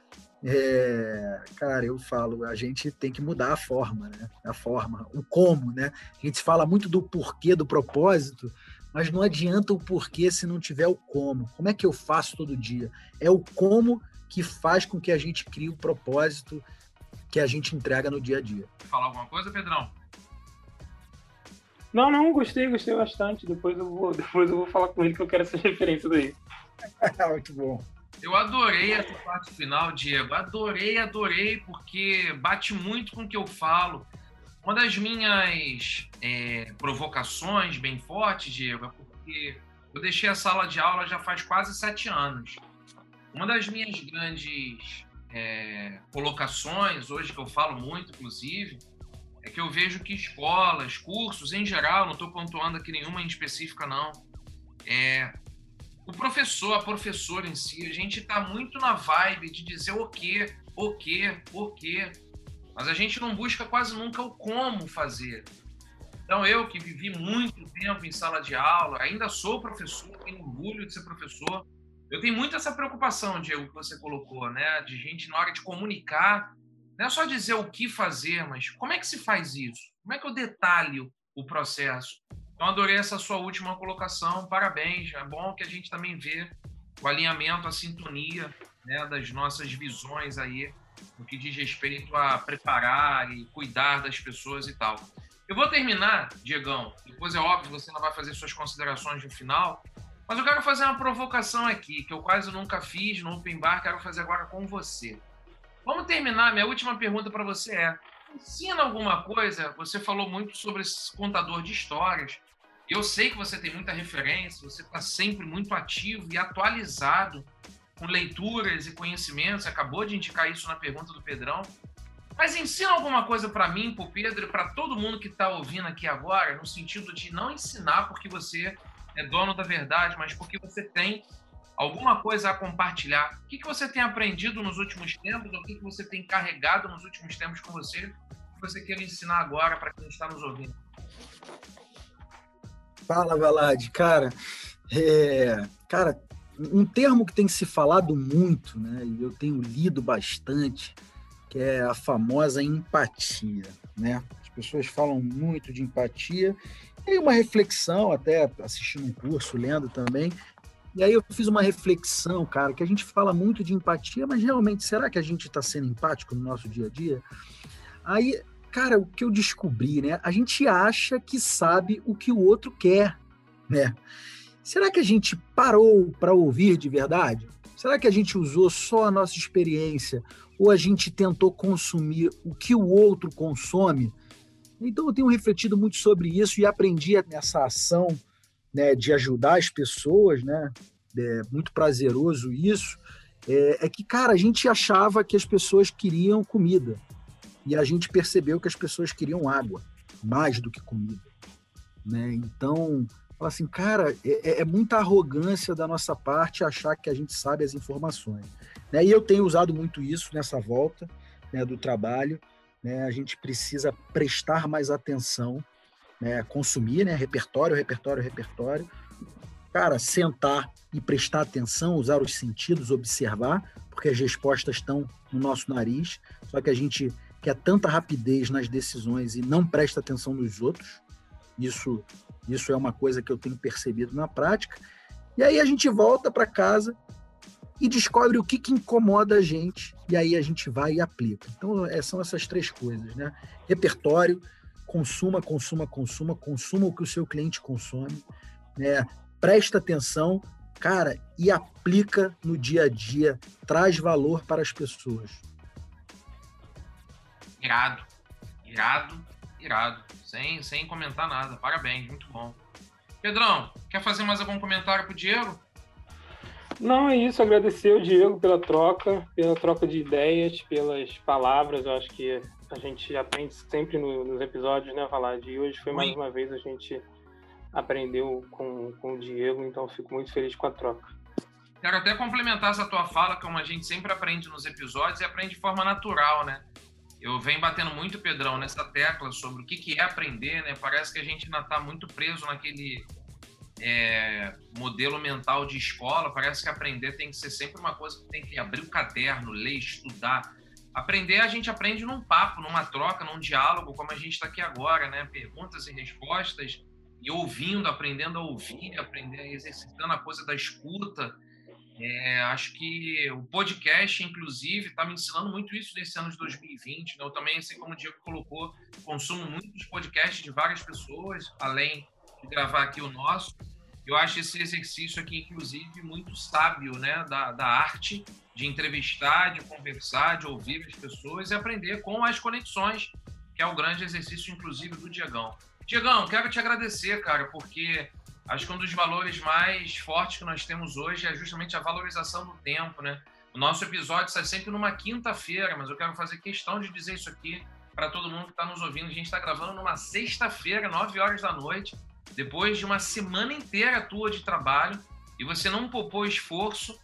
é, cara, eu falo, a gente tem que mudar a forma, né? A forma, o como, né? A gente fala muito do porquê, do propósito, mas não adianta o porquê se não tiver o como. Como é que eu faço todo dia? É o como que faz com que a gente crie o propósito que a gente entrega no dia a dia. Falar alguma coisa, Pedrão? Não, não, gostei, gostei bastante. Depois eu vou, (laughs) depois eu vou falar com ele que eu quero essa referência daí. (laughs) Muito bom. Eu adorei essa parte final, Diego. Adorei, adorei, porque bate muito com o que eu falo. Uma das minhas é, provocações bem fortes, Diego, é porque eu deixei a sala de aula já faz quase sete anos. Uma das minhas grandes é, colocações, hoje que eu falo muito, inclusive, é que eu vejo que escolas, cursos em geral, não estou pontuando aqui nenhuma em específica, não, é, o professor, a professora em si, a gente está muito na vibe de dizer o quê, o quê, o quê, mas a gente não busca quase nunca o como fazer. Então, eu que vivi muito tempo em sala de aula, ainda sou professor, tenho orgulho de ser professor. Eu tenho muito essa preocupação, Diego, que você colocou, né? De gente, na hora de comunicar, não é só dizer o que fazer, mas como é que se faz isso? Como é que eu detalho o processo? Então, adorei essa sua última colocação, parabéns. É bom que a gente também vê o alinhamento, a sintonia né, das nossas visões aí no que diz respeito a preparar e cuidar das pessoas e tal. Eu vou terminar, Diegão, depois é óbvio você não vai fazer suas considerações no final, mas eu quero fazer uma provocação aqui, que eu quase nunca fiz no Open Bar, quero fazer agora com você. Vamos terminar, minha última pergunta para você é, ensina alguma coisa, você falou muito sobre esse contador de histórias, eu sei que você tem muita referência, você está sempre muito ativo e atualizado com leituras e conhecimentos, acabou de indicar isso na pergunta do Pedrão. Mas ensina alguma coisa para mim, para o Pedro e para todo mundo que está ouvindo aqui agora, no sentido de não ensinar porque você é dono da verdade, mas porque você tem alguma coisa a compartilhar. O que, que você tem aprendido nos últimos tempos, ou o que, que você tem carregado nos últimos tempos com você, que você quer ensinar agora para quem está nos ouvindo? Fala, Valade. Cara, é, cara, um termo que tem se falado muito, né, e eu tenho lido bastante, que é a famosa empatia, né? As pessoas falam muito de empatia, e uma reflexão, até assistindo um curso, lendo também, e aí eu fiz uma reflexão, cara, que a gente fala muito de empatia, mas realmente, será que a gente está sendo empático no nosso dia a dia? Aí cara, o que eu descobri, né? A gente acha que sabe o que o outro quer, né? Será que a gente parou para ouvir de verdade? Será que a gente usou só a nossa experiência ou a gente tentou consumir o que o outro consome? Então eu tenho refletido muito sobre isso e aprendi nessa ação né, de ajudar as pessoas, né? É muito prazeroso isso. É, é que, cara, a gente achava que as pessoas queriam comida e a gente percebeu que as pessoas queriam água, mais do que comida. Né? Então, fala assim, cara, é, é, é muita arrogância da nossa parte achar que a gente sabe as informações. Né? E eu tenho usado muito isso nessa volta né, do trabalho. Né? A gente precisa prestar mais atenção, né? consumir, né? repertório, repertório, repertório. Cara, sentar e prestar atenção, usar os sentidos, observar, porque as respostas estão no nosso nariz, só que a gente quer tanta rapidez nas decisões e não presta atenção nos outros. Isso, isso é uma coisa que eu tenho percebido na prática. E aí a gente volta para casa e descobre o que, que incomoda a gente, e aí a gente vai e aplica. Então, é, são essas três coisas, né? Repertório, consuma, consuma, consuma, consuma o que o seu cliente consome, né? presta atenção, cara, e aplica no dia a dia, traz valor para as pessoas. Irado. Irado, irado. Sem, sem comentar nada. Parabéns, muito bom. Pedrão, quer fazer mais algum comentário pro Diego? Não, é isso. Agradecer o Diego pela troca, pela troca de ideias, pelas palavras. Eu acho que a gente aprende sempre no, nos episódios, né, falar de hoje foi mais uma vez a gente aprendeu com, com o Diego, então fico muito feliz com a troca. Quero até complementar essa tua fala, como a gente sempre aprende nos episódios e aprende de forma natural, né? Eu venho batendo muito, Pedrão, nessa tecla sobre o que, que é aprender, né? Parece que a gente ainda está muito preso naquele é, modelo mental de escola. Parece que aprender tem que ser sempre uma coisa que tem que abrir o caderno, ler, estudar. Aprender, a gente aprende num papo, numa troca, num diálogo, como a gente está aqui agora, né? Perguntas e respostas, e ouvindo, aprendendo a ouvir, aprendendo, exercitando a coisa da escuta. É, acho que o podcast, inclusive, está me ensinando muito isso nesse ano de 2020. Né? Eu também, assim como o Diego colocou, consumo muitos podcasts de várias pessoas, além de gravar aqui o nosso. Eu acho esse exercício aqui, inclusive, muito sábio, né? Da, da arte de entrevistar, de conversar, de ouvir as pessoas e aprender com as conexões, que é o grande exercício, inclusive, do Diegão. Diegão, quero te agradecer, cara, porque Acho que um dos valores mais fortes que nós temos hoje é justamente a valorização do tempo, né? O nosso episódio sai sempre numa quinta-feira, mas eu quero fazer questão de dizer isso aqui para todo mundo que está nos ouvindo. A gente está gravando numa sexta-feira, nove horas da noite, depois de uma semana inteira tua de trabalho, e você não poupou esforço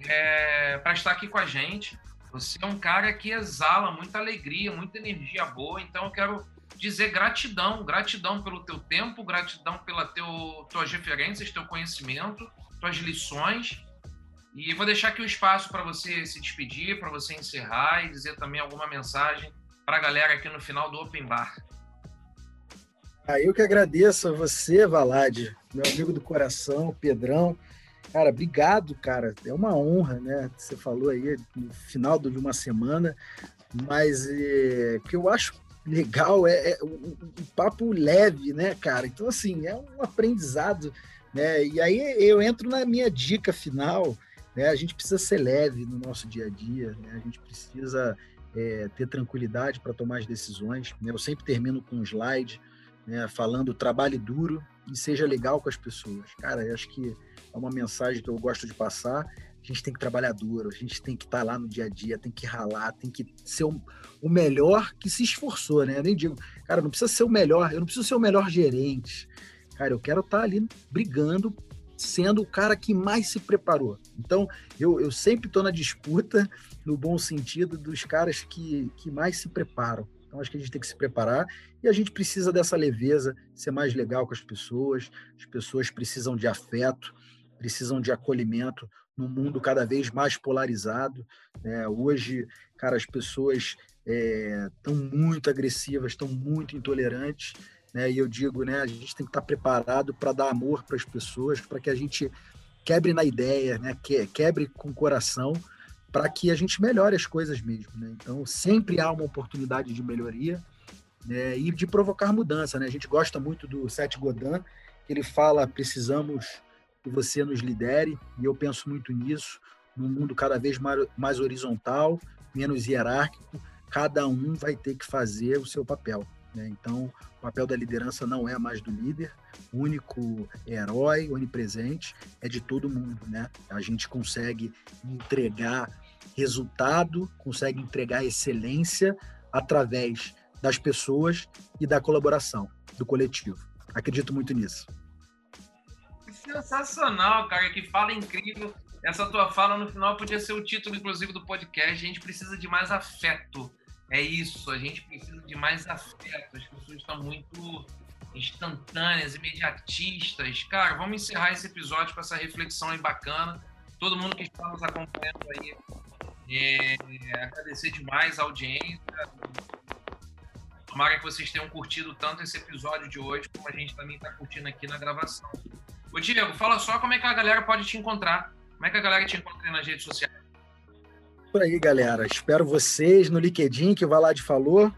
é, para estar aqui com a gente. Você é um cara que exala muita alegria, muita energia boa, então eu quero dizer gratidão, gratidão pelo teu tempo, gratidão pela teu, tuas referências, teu conhecimento, tuas lições. E vou deixar aqui o espaço para você se despedir, para você encerrar e dizer também alguma mensagem para a galera aqui no final do Open Bar. Ah, eu que agradeço a você, Valade, meu amigo do coração, Pedrão. Cara, obrigado, cara. É uma honra, né? Você falou aí no final de uma semana, mas é, que eu acho legal, é, é um, um, papo leve, né, cara? Então, assim, é um aprendizado, né? E aí eu entro na minha dica final, né? A gente precisa ser leve no nosso dia a dia, né? A gente precisa é, ter tranquilidade para tomar as decisões. Né? Eu sempre termino com um slide, né, falando trabalhe duro e seja legal com as pessoas. Cara, eu acho que é uma mensagem que eu gosto de passar. A gente tem que trabalhar duro, a gente tem que estar tá lá no dia a dia, tem que ralar, tem que ser o, o melhor que se esforçou, né? Eu nem digo, cara, não precisa ser o melhor, eu não preciso ser o melhor gerente. Cara, eu quero estar tá ali brigando, sendo o cara que mais se preparou. Então, eu, eu sempre estou na disputa, no bom sentido, dos caras que, que mais se preparam. Então, acho que a gente tem que se preparar e a gente precisa dessa leveza, ser mais legal com as pessoas. As pessoas precisam de afeto, precisam de acolhimento num mundo cada vez mais polarizado. Né? Hoje, cara, as pessoas estão é, muito agressivas, estão muito intolerantes. Né? E eu digo, né, a gente tem que estar preparado para dar amor para as pessoas, para que a gente quebre na ideia, né? Que, quebre com o coração, para que a gente melhore as coisas mesmo. Né? Então, sempre há uma oportunidade de melhoria né? e de provocar mudança. Né? A gente gosta muito do Seth Godin, que ele fala: precisamos que você nos lidere, e eu penso muito nisso, num mundo cada vez mais, horizontal, menos hierárquico, cada um vai ter que fazer o seu papel. Né? Então, o papel da liderança não é mais do líder, único herói onipresente é de todo mundo. Né? A gente consegue entregar resultado, consegue entregar excelência através das pessoas e da colaboração, do coletivo. Acredito muito nisso. Sensacional, cara, que fala incrível. Essa tua fala no final podia ser o título, inclusive, do podcast. A gente precisa de mais afeto. É isso, a gente precisa de mais afeto. As pessoas estão muito instantâneas, imediatistas. Cara, vamos encerrar esse episódio com essa reflexão aí bacana. Todo mundo que está nos acompanhando aí, é, agradecer demais a audiência. Tomara que vocês tenham curtido tanto esse episódio de hoje, como a gente também está curtindo aqui na gravação. Ô Diego, fala só como é que a galera pode te encontrar. Como é que a galera te encontra nas redes sociais? Por aí, galera. Espero vocês no LinkedIn, que o Valade falou.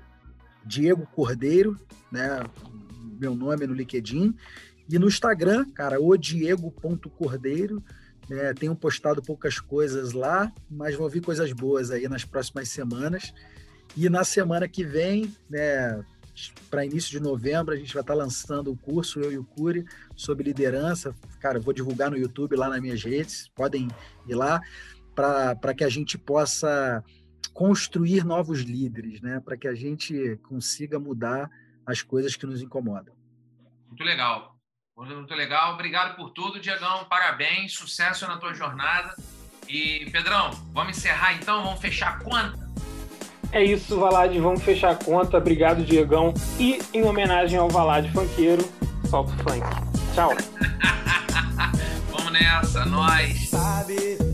Diego Cordeiro, né? Meu nome no LinkedIn. E no Instagram, cara, o Diego.cordeiro. É, tenho postado poucas coisas lá, mas vão vir coisas boas aí nas próximas semanas. E na semana que vem, né, para início de novembro, a gente vai estar tá lançando o curso, eu e o Curi, sobre liderança. Cara, vou divulgar no YouTube, lá nas minhas redes, podem ir lá, para que a gente possa construir novos líderes, né? para que a gente consiga mudar as coisas que nos incomodam. Muito legal. Muito legal. Obrigado por tudo, Diegão. Parabéns, sucesso na tua jornada. E, Pedrão, vamos encerrar então? Vamos fechar a conta? É isso, Valade. Vamos fechar a conta. Obrigado, Diegão. E, em homenagem ao Valade Funkeiro, solta o funk. Tchau. (laughs) vamos nessa, nós. Sabe